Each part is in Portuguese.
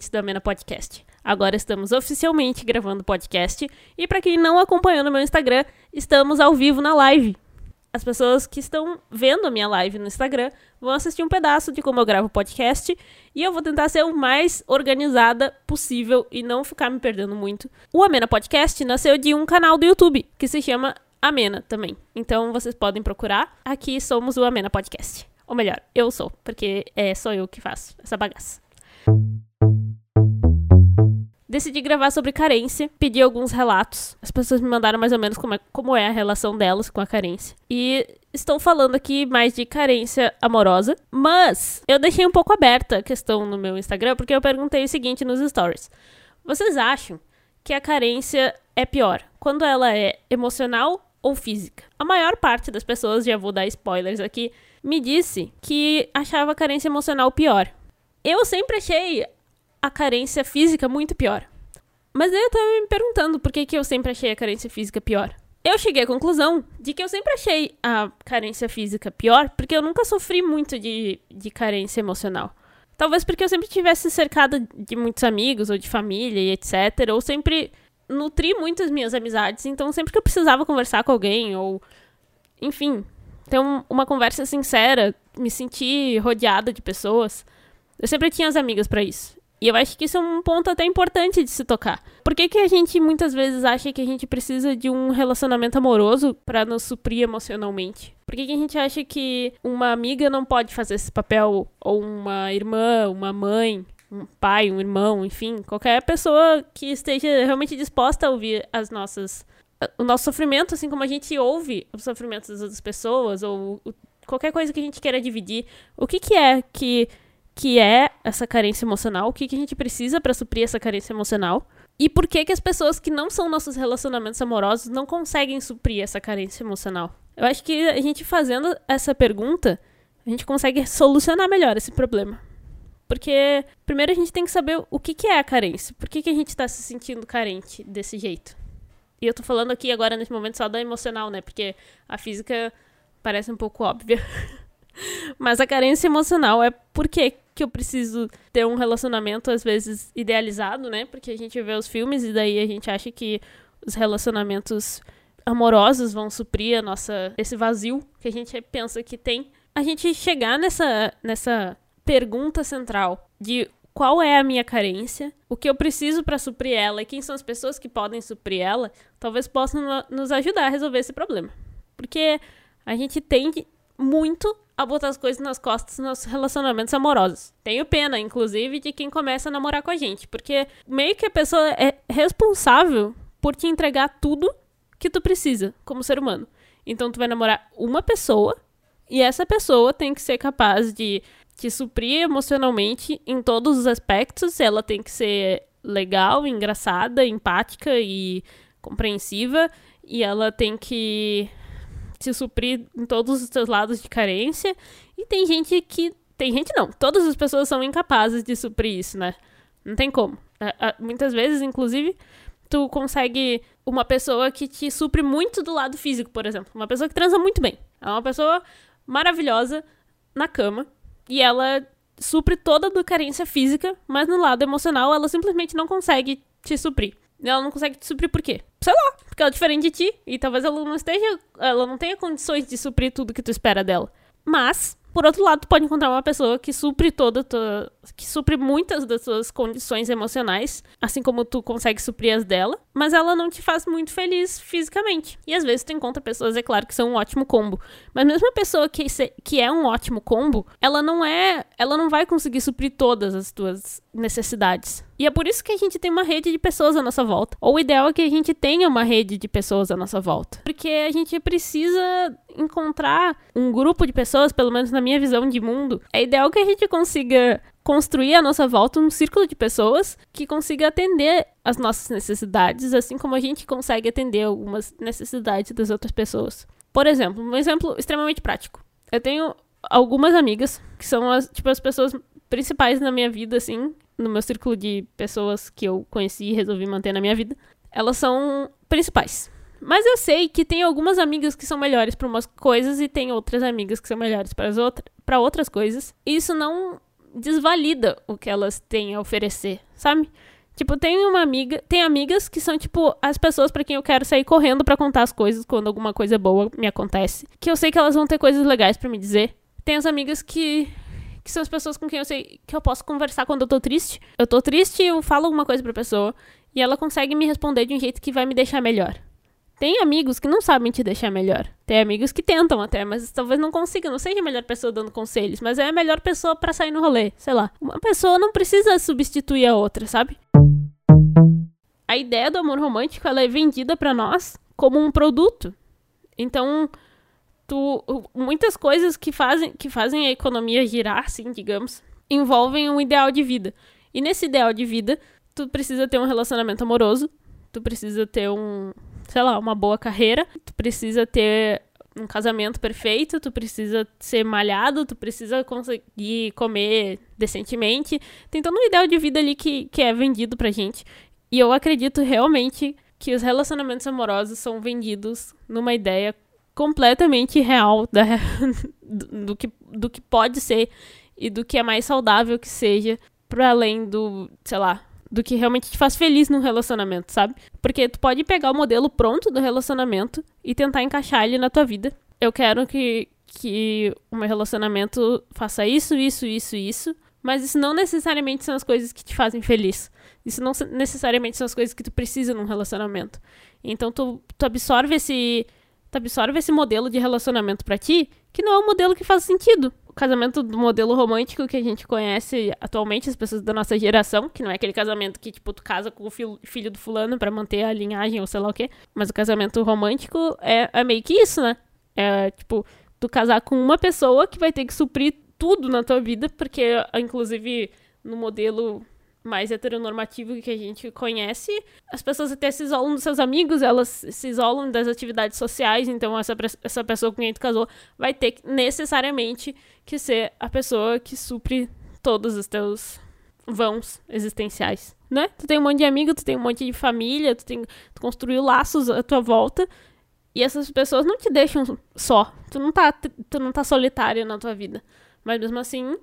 Ouvintes da Mena Podcast. Agora estamos oficialmente gravando podcast e para quem não acompanhou no meu Instagram, estamos ao vivo na live. As pessoas que estão vendo a minha live no Instagram vão assistir um pedaço de como eu gravo podcast e eu vou tentar ser o mais organizada possível e não ficar me perdendo muito. O Amena Podcast nasceu de um canal do YouTube que se chama Amena também. Então vocês podem procurar. Aqui somos o Amena Podcast. Ou melhor, eu sou, porque é só eu que faço essa bagaça. Decidi gravar sobre carência, pedi alguns relatos. As pessoas me mandaram mais ou menos como é, como é a relação delas com a carência. E estou falando aqui mais de carência amorosa, mas eu deixei um pouco aberta a questão no meu Instagram, porque eu perguntei o seguinte nos stories: Vocês acham que a carência é pior quando ela é emocional ou física? A maior parte das pessoas, já vou dar spoilers aqui, me disse que achava a carência emocional pior. Eu sempre achei a carência física muito pior. Mas eu tava me perguntando por que, que eu sempre achei a carência física pior. Eu cheguei à conclusão de que eu sempre achei a carência física pior porque eu nunca sofri muito de, de carência emocional. Talvez porque eu sempre tivesse cercada de muitos amigos ou de família e etc. Ou sempre nutri muito as minhas amizades. Então sempre que eu precisava conversar com alguém ou. Enfim, ter um, uma conversa sincera, me sentir rodeada de pessoas. Eu sempre tinha as amigas para isso. E eu acho que isso é um ponto até importante de se tocar. Por que, que a gente muitas vezes acha que a gente precisa de um relacionamento amoroso para nos suprir emocionalmente? Por que, que a gente acha que uma amiga não pode fazer esse papel? Ou uma irmã, uma mãe, um pai, um irmão, enfim, qualquer pessoa que esteja realmente disposta a ouvir as nossas o nosso sofrimento, assim como a gente ouve os sofrimentos das outras pessoas ou qualquer coisa que a gente queira dividir, o que que é que que é essa carência emocional, o que, que a gente precisa para suprir essa carência emocional e por que, que as pessoas que não são nossos relacionamentos amorosos não conseguem suprir essa carência emocional. Eu acho que a gente fazendo essa pergunta, a gente consegue solucionar melhor esse problema. Porque primeiro a gente tem que saber o que, que é a carência, por que, que a gente está se sentindo carente desse jeito. E eu tô falando aqui agora nesse momento só da emocional, né? Porque a física parece um pouco óbvia. Mas a carência emocional é porque que eu preciso ter um relacionamento, às vezes, idealizado, né? Porque a gente vê os filmes e daí a gente acha que os relacionamentos amorosos vão suprir a nossa, esse vazio que a gente pensa que tem. A gente chegar nessa, nessa pergunta central de qual é a minha carência, o que eu preciso para suprir ela e quem são as pessoas que podem suprir ela, talvez possam nos ajudar a resolver esse problema. Porque a gente tende muito a botar as coisas nas costas nos relacionamentos amorosos. Tenho pena, inclusive, de quem começa a namorar com a gente, porque meio que a pessoa é responsável por te entregar tudo que tu precisa como ser humano. Então tu vai namorar uma pessoa e essa pessoa tem que ser capaz de te suprir emocionalmente em todos os aspectos. Ela tem que ser legal, engraçada, empática e compreensiva. E ela tem que se suprir em todos os seus lados de carência. E tem gente que. Tem gente não. Todas as pessoas são incapazes de suprir isso, né? Não tem como. Muitas vezes, inclusive, tu consegue uma pessoa que te supre muito do lado físico, por exemplo. Uma pessoa que transa muito bem. É uma pessoa maravilhosa na cama. E ela supre toda a carência física, mas no lado emocional ela simplesmente não consegue te suprir. Ela não consegue te suprir por quê? Sei lá, porque ela é diferente de ti. E talvez ela não esteja. Ela não tenha condições de suprir tudo que tu espera dela. Mas, por outro lado, tu pode encontrar uma pessoa que supre toda tua, que supre muitas das suas condições emocionais, assim como tu consegue suprir as dela, mas ela não te faz muito feliz fisicamente. E às vezes tu encontra pessoas, é claro, que são um ótimo combo, mas mesmo a pessoa que, se, que é um ótimo combo, ela não é, ela não vai conseguir suprir todas as tuas necessidades. E é por isso que a gente tem uma rede de pessoas à nossa volta. Ou o ideal é que a gente tenha uma rede de pessoas à nossa volta. Porque a gente precisa encontrar um grupo de pessoas, pelo menos na minha visão de mundo. É ideal que a gente consiga construir à nossa volta um círculo de pessoas que consiga atender as nossas necessidades, assim como a gente consegue atender algumas necessidades das outras pessoas. Por exemplo, um exemplo extremamente prático. Eu tenho algumas amigas que são as, tipo, as pessoas principais na minha vida, assim, no meu círculo de pessoas que eu conheci e resolvi manter na minha vida, elas são principais. Mas eu sei que tem algumas amigas que são melhores para umas coisas e tem outras amigas que são melhores para as outras, para outras coisas. E isso não desvalida o que elas têm a oferecer, sabe? Tipo, tem uma amiga, tem amigas que são tipo as pessoas para quem eu quero sair correndo para contar as coisas quando alguma coisa boa me acontece, que eu sei que elas vão ter coisas legais para me dizer. Tem as amigas que que são as pessoas com quem eu sei que eu posso conversar quando eu tô triste. Eu tô triste, eu falo alguma coisa pra pessoa e ela consegue me responder de um jeito que vai me deixar melhor. Tem amigos que não sabem te deixar melhor. Tem amigos que tentam até, mas talvez não consigam. Não seja a melhor pessoa dando conselhos, mas é a melhor pessoa para sair no rolê. Sei lá. Uma pessoa não precisa substituir a outra, sabe? A ideia do amor romântico ela é vendida para nós como um produto. Então, tu, muitas coisas que fazem, que fazem a economia girar, assim, digamos, envolvem um ideal de vida. E nesse ideal de vida, tu precisa ter um relacionamento amoroso, tu precisa ter um, sei lá, uma boa carreira, tu precisa ter um casamento perfeito, tu precisa ser malhado, tu precisa conseguir comer decentemente. Tem todo um ideal de vida ali que, que é vendido pra gente. E eu acredito realmente que os relacionamentos amorosos são vendidos numa ideia completamente real da, do, do, que, do que pode ser e do que é mais saudável que seja, para além do, sei lá, do que realmente te faz feliz no relacionamento, sabe? Porque tu pode pegar o modelo pronto do relacionamento e tentar encaixar ele na tua vida. Eu quero que, que o meu relacionamento faça isso, isso, isso, isso. Mas isso não necessariamente são as coisas que te fazem feliz. Isso não necessariamente são as coisas que tu precisa num relacionamento. Então tu, tu absorve esse. Tu absorve esse modelo de relacionamento para ti, que não é um modelo que faz sentido o casamento do modelo romântico que a gente conhece atualmente, as pessoas da nossa geração, que não é aquele casamento que, tipo, tu casa com o filho, do fulano para manter a linhagem ou sei lá o quê. Mas o casamento romântico é, é meio que isso, né? É, tipo, tu casar com uma pessoa que vai ter que suprir tudo na tua vida, porque, inclusive, no modelo mais heteronormativo que a gente conhece, as pessoas até se isolam dos seus amigos, elas se isolam das atividades sociais, então essa, essa pessoa com quem tu casou vai ter necessariamente que ser a pessoa que supre todos os teus vãos existenciais, né? Tu tem um monte de amigo, tu tem um monte de família, tu, tem, tu construiu laços à tua volta, e essas pessoas não te deixam só. Tu não tá, tu não tá solitário na tua vida. Mas mesmo assim,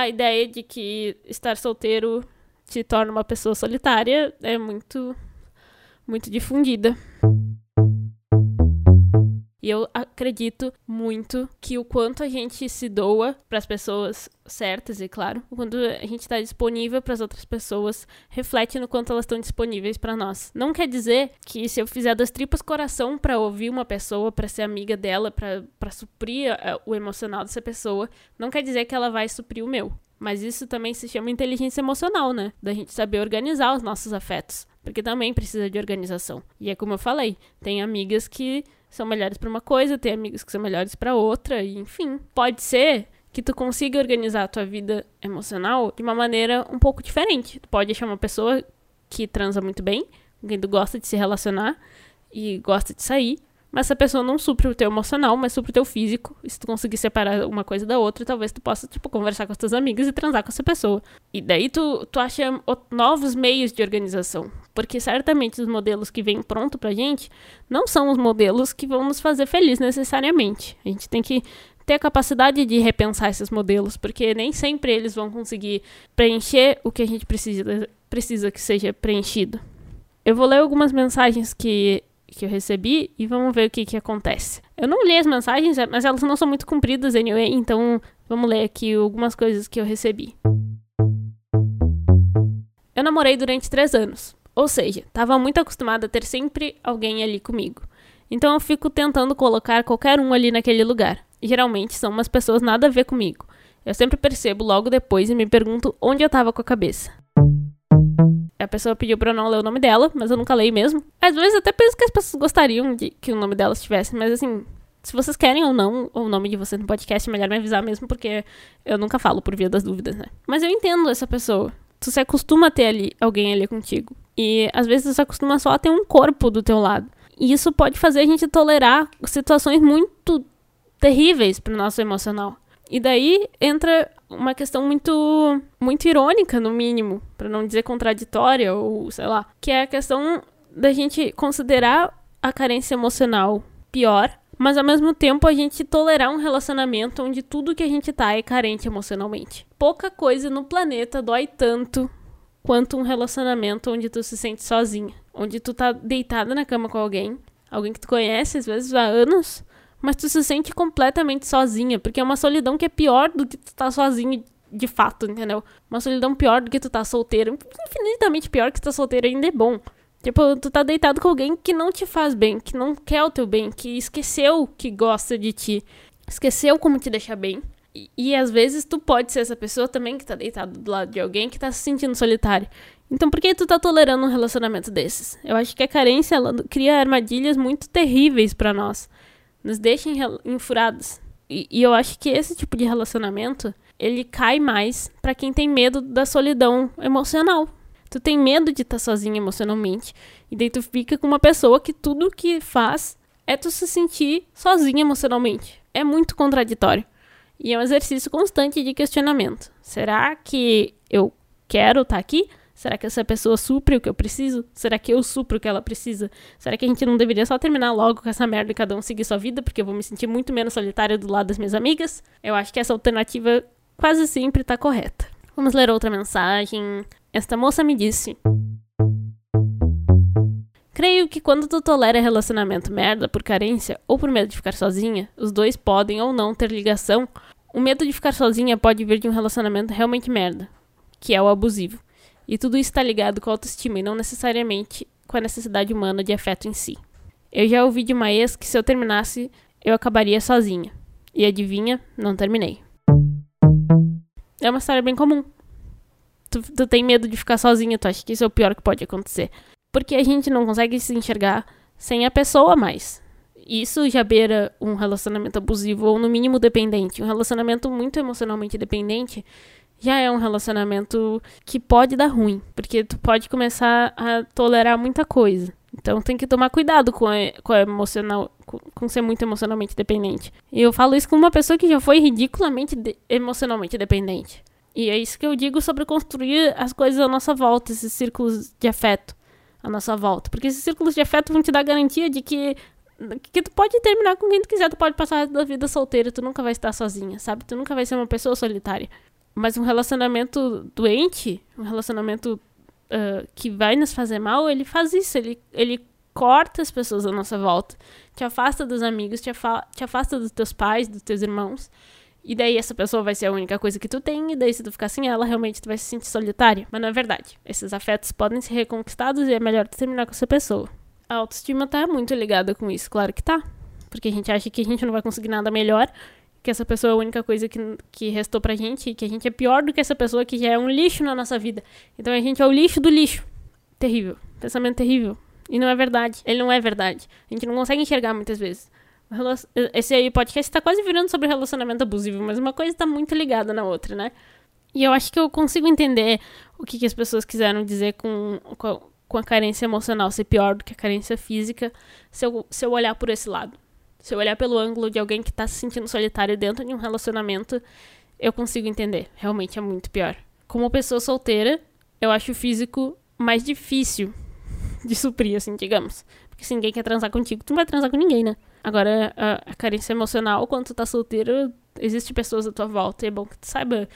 a ideia de que estar solteiro te torna uma pessoa solitária é muito, muito difundida. E eu acredito muito que o quanto a gente se doa para as pessoas certas, e claro, o quanto a gente está disponível para as outras pessoas, reflete no quanto elas estão disponíveis para nós. Não quer dizer que se eu fizer das tripas coração para ouvir uma pessoa, para ser amiga dela, para suprir uh, o emocional dessa pessoa, não quer dizer que ela vai suprir o meu. Mas isso também se chama inteligência emocional, né? Da gente saber organizar os nossos afetos. Porque também precisa de organização. E é como eu falei, tem amigas que são melhores para uma coisa, tem amigos que são melhores para outra, e enfim. Pode ser que tu consiga organizar a tua vida emocional de uma maneira um pouco diferente. Tu pode achar uma pessoa que transa muito bem, com quem tu gosta de se relacionar e gosta de sair, mas essa pessoa não supre o teu emocional, mas supre o teu físico. E se tu conseguir separar uma coisa da outra, talvez tu possa, tipo, conversar com as tuas amigas e transar com essa pessoa. E daí tu, tu acha novos meios de organização. Porque certamente os modelos que vêm pronto pra gente não são os modelos que vão nos fazer feliz necessariamente. A gente tem que ter a capacidade de repensar esses modelos, porque nem sempre eles vão conseguir preencher o que a gente precisa, precisa que seja preenchido. Eu vou ler algumas mensagens que que eu recebi e vamos ver o que, que acontece. Eu não li as mensagens, mas elas não são muito compridas anyway, então vamos ler aqui algumas coisas que eu recebi. Eu namorei durante três anos, ou seja, estava muito acostumada a ter sempre alguém ali comigo. Então eu fico tentando colocar qualquer um ali naquele lugar. Geralmente são umas pessoas nada a ver comigo. Eu sempre percebo logo depois e me pergunto onde eu estava com a cabeça. A pessoa pediu pra eu não ler o nome dela, mas eu nunca leio mesmo. Às vezes até penso que as pessoas gostariam de que o nome dela estivesse, mas assim, se vocês querem ou não o nome de vocês no podcast, é melhor me avisar mesmo, porque eu nunca falo por via das dúvidas, né? Mas eu entendo essa pessoa. Tu se acostuma a ter ali alguém ali contigo. E às vezes tu se acostuma só a ter um corpo do teu lado. E isso pode fazer a gente tolerar situações muito terríveis pro nosso emocional. E daí entra uma questão muito muito irônica, no mínimo, para não dizer contraditória ou sei lá, que é a questão da gente considerar a carência emocional pior, mas ao mesmo tempo a gente tolerar um relacionamento onde tudo que a gente tá é carente emocionalmente. Pouca coisa no planeta dói tanto quanto um relacionamento onde tu se sente sozinha, onde tu tá deitada na cama com alguém, alguém que tu conhece às vezes há anos, mas tu se sente completamente sozinha, porque é uma solidão que é pior do que tu tá sozinho de fato, entendeu? Uma solidão pior do que tu tá solteiro, infinitamente pior que tu tá solteiro ainda é bom. Tipo, tu tá deitado com alguém que não te faz bem, que não quer o teu bem, que esqueceu que gosta de ti, esqueceu como te deixar bem. E, e às vezes tu pode ser essa pessoa também que tá deitado do lado de alguém que tá se sentindo solitário. Então por que tu tá tolerando um relacionamento desses? Eu acho que a carência ela cria armadilhas muito terríveis para nós. Nos deixa enfurados. E, e eu acho que esse tipo de relacionamento, ele cai mais para quem tem medo da solidão emocional. Tu tem medo de estar tá sozinha emocionalmente. E daí tu fica com uma pessoa que tudo que faz é tu se sentir sozinha emocionalmente. É muito contraditório. E é um exercício constante de questionamento. Será que eu quero estar tá aqui? Será que essa pessoa supre o que eu preciso? Será que eu supro o que ela precisa? Será que a gente não deveria só terminar logo com essa merda e cada um seguir sua vida, porque eu vou me sentir muito menos solitária do lado das minhas amigas? Eu acho que essa alternativa quase sempre tá correta. Vamos ler outra mensagem. Esta moça me disse: Creio que quando tu tolera relacionamento merda por carência ou por medo de ficar sozinha, os dois podem ou não ter ligação. O medo de ficar sozinha pode vir de um relacionamento realmente merda, que é o abusivo. E tudo isso está ligado com a autoestima e não necessariamente com a necessidade humana de afeto em si. Eu já ouvi de uma ex que se eu terminasse, eu acabaria sozinha. E adivinha, não terminei. É uma história bem comum tu, tu tem medo de ficar sozinha, tu acha que isso é o pior que pode acontecer. Porque a gente não consegue se enxergar sem a pessoa mais. Isso já beira um relacionamento abusivo ou no mínimo dependente. Um relacionamento muito emocionalmente dependente já é um relacionamento que pode dar ruim, porque tu pode começar a tolerar muita coisa. Então tem que tomar cuidado com a, com a emocional, com, ser muito emocionalmente dependente. E eu falo isso com uma pessoa que já foi ridiculamente de, emocionalmente dependente. E é isso que eu digo sobre construir as coisas à nossa volta, esses círculos de afeto à nossa volta. Porque esses círculos de afeto vão te dar garantia de que, que tu pode terminar com quem tu quiser, tu pode passar a vida solteira, tu nunca vai estar sozinha, sabe? Tu nunca vai ser uma pessoa solitária. Mas um relacionamento doente, um relacionamento uh, que vai nos fazer mal, ele faz isso, ele, ele corta as pessoas à nossa volta, te afasta dos amigos, te, afa te afasta dos teus pais, dos teus irmãos. E daí essa pessoa vai ser a única coisa que tu tem, e daí se tu ficar sem ela, realmente tu vai se sentir solitário. Mas não é verdade. Esses afetos podem ser reconquistados e é melhor tu terminar com essa pessoa. A autoestima tá muito ligada com isso, claro que tá. Porque a gente acha que a gente não vai conseguir nada melhor, que essa pessoa é a única coisa que, que restou pra gente, que a gente é pior do que essa pessoa que já é um lixo na nossa vida. Então a gente é o lixo do lixo. Terrível. Pensamento terrível. E não é verdade. Ele não é verdade. A gente não consegue enxergar muitas vezes. Esse aí podcast tá quase virando sobre relacionamento abusivo, mas uma coisa tá muito ligada na outra, né? E eu acho que eu consigo entender o que, que as pessoas quiseram dizer com, com a, com, a, carência emocional ser pior do que a carência física, se eu, se eu olhar por esse lado. Se eu olhar pelo ângulo de alguém que tá se sentindo solitário dentro de um relacionamento, eu consigo entender. Realmente é muito pior. Como pessoa solteira, eu acho o físico mais difícil de suprir, assim, digamos. Porque se ninguém quer transar contigo, tu não vai transar com ninguém, né? Agora, a, a carência emocional, quando tu tá solteiro, existe pessoas à tua volta. E é bom que tu saiba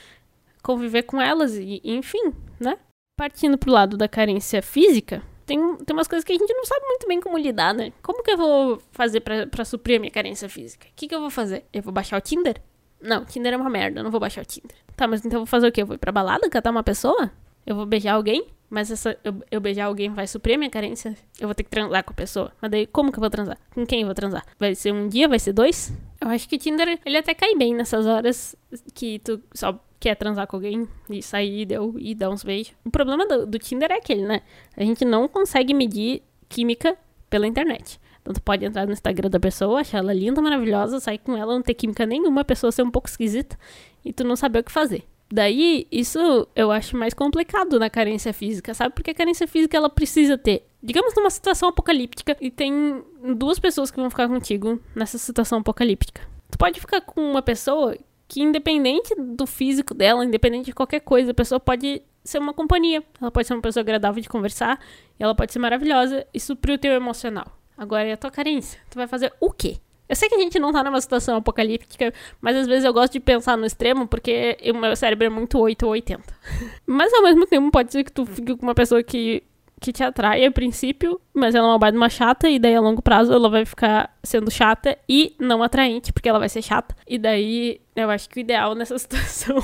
conviver com elas e, enfim, né? Partindo pro lado da carência física, tem, tem umas coisas que a gente não sabe muito bem como lidar, né? Como que eu vou fazer pra, suprir a minha carência física? O que, que eu vou fazer? Eu vou baixar o Tinder? Não, Tinder é uma merda, eu não vou baixar o Tinder. Tá, mas então eu vou fazer o quê? Eu vou ir pra balada, catar uma pessoa? Eu vou beijar alguém? Mas essa, eu, eu beijar alguém vai suprir a minha carência? Eu vou ter que transar com a pessoa. Mas daí, como que eu vou transar? Com quem eu vou transar? Vai ser um dia? Vai ser dois? Eu acho que o Tinder, ele até cai bem nessas horas que tu só quer transar com alguém e sair e, deu, e dar uns beijos. O problema do, do Tinder é aquele, né? A gente não consegue medir química pela internet. Então tu pode entrar no Instagram da pessoa, achar ela linda, maravilhosa, sair com ela, não ter química nenhuma, a pessoa ser um pouco esquisita e tu não saber o que fazer. Daí, isso eu acho mais complicado na carência física, sabe? Porque a carência física ela precisa ter. Digamos numa situação apocalíptica e tem duas pessoas que vão ficar contigo nessa situação apocalíptica. Tu pode ficar com uma pessoa que, independente do físico dela, independente de qualquer coisa, a pessoa pode ser uma companhia. Ela pode ser uma pessoa agradável de conversar, ela pode ser maravilhosa e suprir o teu emocional. Agora, e a tua carência? Tu vai fazer o quê? Eu sei que a gente não tá numa situação apocalíptica, mas às vezes eu gosto de pensar no extremo porque o meu cérebro é muito 8 ou 80. mas ao mesmo tempo pode ser que tu fique com uma pessoa que, que te atrai a princípio, mas ela é uma baita uma chata, e daí a longo prazo ela vai ficar sendo chata e não atraente, porque ela vai ser chata. E daí eu acho que o ideal nessa situação.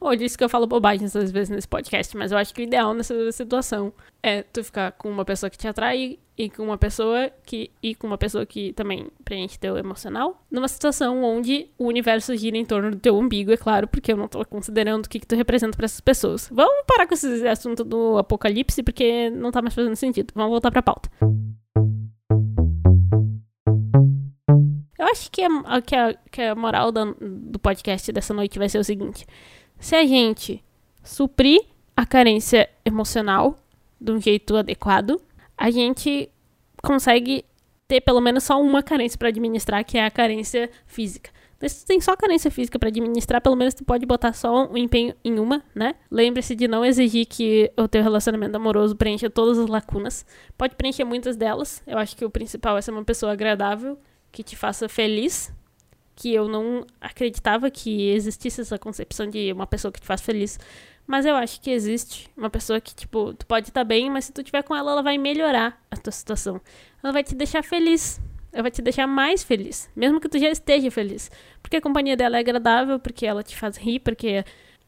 ou disse que eu falo bobagens às vezes nesse podcast, mas eu acho que o ideal nessa situação é tu ficar com uma pessoa que te atrai e com uma pessoa que e com uma pessoa que também preenche teu emocional, numa situação onde o universo gira em torno do teu umbigo, é claro, porque eu não tô considerando o que, que tu representa para essas pessoas. Vamos parar com esse assunto do apocalipse, porque não tá mais fazendo sentido. Vamos voltar pra pauta. Acho que a, que a, que a moral do, do podcast dessa noite vai ser o seguinte: se a gente suprir a carência emocional de um jeito adequado, a gente consegue ter pelo menos só uma carência para administrar, que é a carência física. Se tu tem só carência física para administrar, pelo menos tu pode botar só um empenho em uma, né? Lembre-se de não exigir que o teu relacionamento amoroso preencha todas as lacunas. Pode preencher muitas delas. Eu acho que o principal é ser uma pessoa agradável, que te faça feliz. Que eu não acreditava que existisse essa concepção de uma pessoa que te faz feliz. Mas eu acho que existe uma pessoa que, tipo, tu pode estar tá bem, mas se tu tiver com ela, ela vai melhorar a tua situação. Ela vai te deixar feliz. Ela vai te deixar mais feliz. Mesmo que tu já esteja feliz. Porque a companhia dela é agradável, porque ela te faz rir, porque.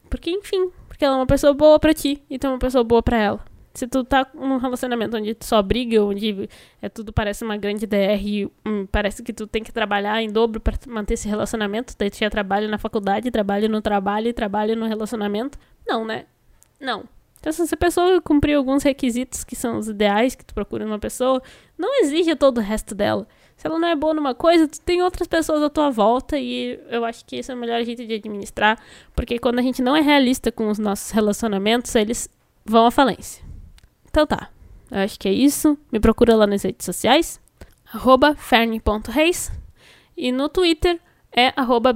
Porque, enfim, porque ela é uma pessoa boa para ti e tu é uma pessoa boa para ela. Se tu tá num relacionamento onde tu só briga, onde é tudo parece uma grande DR hum, parece que tu tem que trabalhar em dobro para manter esse relacionamento, daí tu já trabalha na faculdade, trabalha no trabalho e trabalha no relacionamento. Não, né? Não. Então, se essa pessoa cumprir alguns requisitos que são os ideais que tu procura numa pessoa, não exija todo o resto dela. Se ela não é boa numa coisa, tu tem outras pessoas à tua volta e eu acho que esse é o melhor jeito de administrar, porque quando a gente não é realista com os nossos relacionamentos, eles vão à falência. Então tá. Eu acho que é isso. Me procura lá nas redes sociais. Arroba ferne.reis. E no Twitter é arroba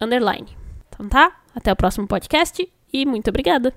underline. Então tá? Até o próximo podcast e muito obrigada.